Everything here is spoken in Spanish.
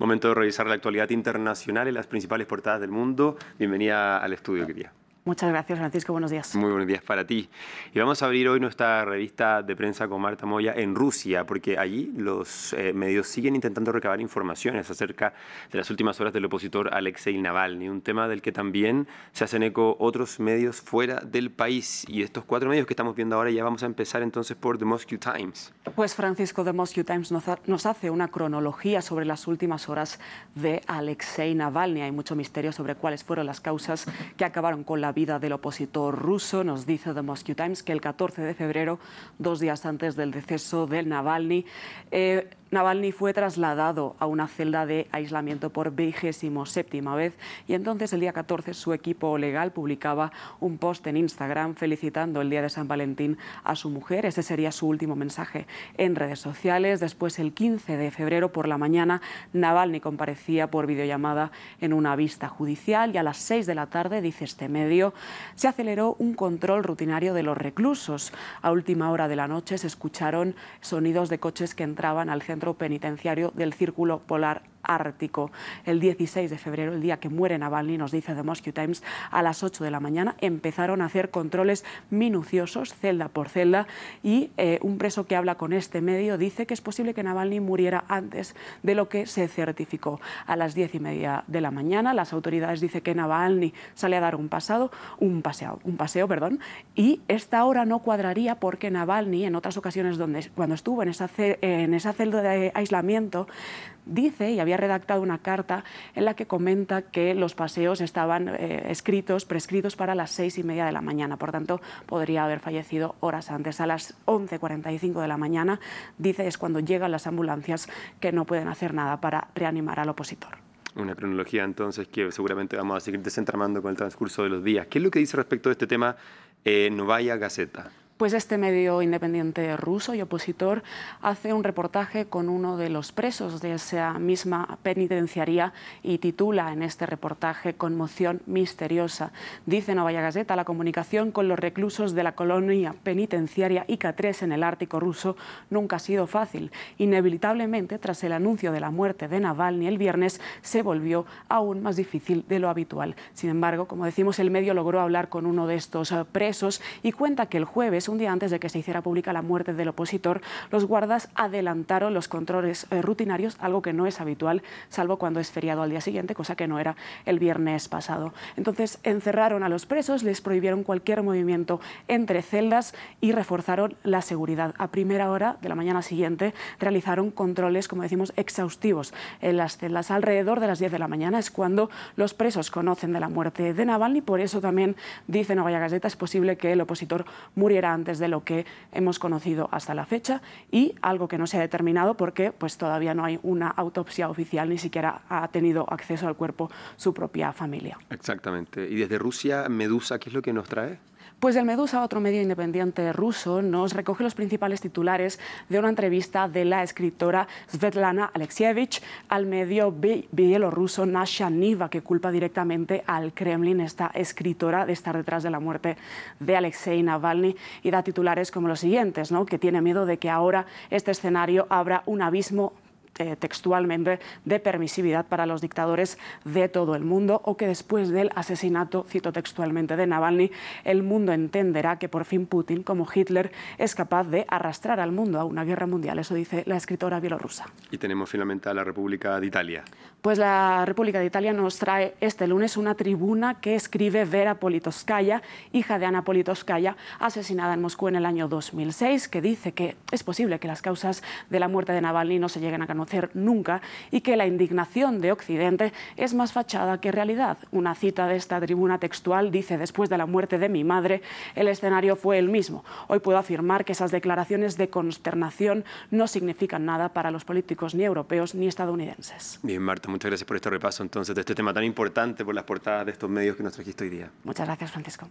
Momento de revisar la actualidad internacional y las principales portadas del mundo. Bienvenida al estudio, querida. Muchas gracias, Francisco. Buenos días. Muy buenos días para ti. Y vamos a abrir hoy nuestra revista de prensa con Marta Moya en Rusia, porque allí los eh, medios siguen intentando recabar informaciones acerca de las últimas horas del opositor Alexei Navalny, un tema del que también se hacen eco otros medios fuera del país. Y estos cuatro medios que estamos viendo ahora ya vamos a empezar entonces por The Moscow Times. Pues Francisco, The Moscow Times nos hace una cronología sobre las últimas horas de Alexei Navalny. Hay mucho misterio sobre cuáles fueron las causas que acabaron con la vida del opositor ruso. Nos dice The Moscow Times que el 14 de febrero, dos días antes del deceso del Navalny, eh, Navalny fue trasladado a una celda de aislamiento por vigésimo séptima vez y entonces el día 14 su equipo legal publicaba un post en Instagram felicitando el día de San Valentín a su mujer. Ese sería su último mensaje en redes sociales. Después, el 15 de febrero por la mañana, Navalny comparecía por videollamada en una vista judicial y a las 6 de la tarde, dice este medio, se aceleró un control rutinario de los reclusos. A última hora de la noche se escucharon sonidos de coches que entraban al centro penitenciario del Círculo Polar Ártico. El 16 de febrero, el día que muere Navalny, nos dice The Moscow Times, a las 8 de la mañana empezaron a hacer controles minuciosos, celda por celda, y eh, un preso que habla con este medio dice que es posible que Navalny muriera antes de lo que se certificó. A las 10 y media de la mañana, las autoridades dicen que Navalny sale a dar un pasado, un paseo, un paseo, perdón, y esta hora no cuadraría porque Navalny, en otras ocasiones donde, cuando estuvo en esa, en esa celda de aislamiento, dice y había redactado una carta en la que comenta que los paseos estaban eh, escritos, prescritos para las seis y media de la mañana. Por tanto, podría haber fallecido horas antes. A las 11.45 de la mañana, dice, es cuando llegan las ambulancias que no pueden hacer nada para reanimar al opositor. Una cronología entonces que seguramente vamos a seguir desentramando con el transcurso de los días. ¿Qué es lo que dice respecto de este tema eh, Novaya Gazeta? Pues este medio independiente ruso y opositor hace un reportaje con uno de los presos de esa misma penitenciaría y titula en este reportaje Conmoción misteriosa. Dice Novaya Gazeta, la comunicación con los reclusos de la colonia penitenciaria IK-3 en el Ártico ruso nunca ha sido fácil. Inevitablemente, tras el anuncio de la muerte de Navalny el viernes, se volvió aún más difícil de lo habitual. Sin embargo, como decimos, el medio logró hablar con uno de estos presos y cuenta que el jueves un día antes de que se hiciera pública la muerte del opositor, los guardas adelantaron los controles eh, rutinarios, algo que no es habitual, salvo cuando es feriado al día siguiente, cosa que no era el viernes pasado. Entonces encerraron a los presos, les prohibieron cualquier movimiento entre celdas y reforzaron la seguridad. A primera hora de la mañana siguiente realizaron controles, como decimos, exhaustivos en las celdas. Alrededor de las 10 de la mañana es cuando los presos conocen de la muerte de Navalny, por eso también dice Novaya Gazeta es posible que el opositor muriera antes de lo que hemos conocido hasta la fecha y algo que no se ha determinado porque pues, todavía no hay una autopsia oficial, ni siquiera ha tenido acceso al cuerpo su propia familia. Exactamente. Y desde Rusia, Medusa, ¿qué es lo que nos trae? Pues el Medusa, otro medio independiente ruso, nos recoge los principales titulares de una entrevista de la escritora Svetlana Alexievich al medio bielorruso Nasha Niva, que culpa directamente al Kremlin, esta escritora, de estar detrás de la muerte de Alexei Navalny, y da titulares como los siguientes, ¿no? que tiene miedo de que ahora este escenario abra un abismo eh, textualmente de permisividad para los dictadores de todo el mundo o que después del asesinato, cito textualmente, de Navalny, el mundo entenderá que por fin Putin, como Hitler, es capaz de arrastrar al mundo a una guerra mundial. Eso dice la escritora bielorrusa. Y tenemos finalmente a la República de Italia. Pues la República de Italia nos trae este lunes una tribuna que escribe Vera Politoskaya, hija de Ana Politoskaya, asesinada en Moscú en el año 2006, que dice que es posible que las causas de la muerte de Navalny no se lleguen a conocer nunca y que la indignación de Occidente es más fachada que realidad. Una cita de esta tribuna textual dice, después de la muerte de mi madre, el escenario fue el mismo. Hoy puedo afirmar que esas declaraciones de consternación no significan nada para los políticos ni europeos ni estadounidenses. Bien, Marta, muchas gracias por este repaso entonces de este tema tan importante por las portadas de estos medios que nos trajiste hoy día. Muchas gracias, Francisco.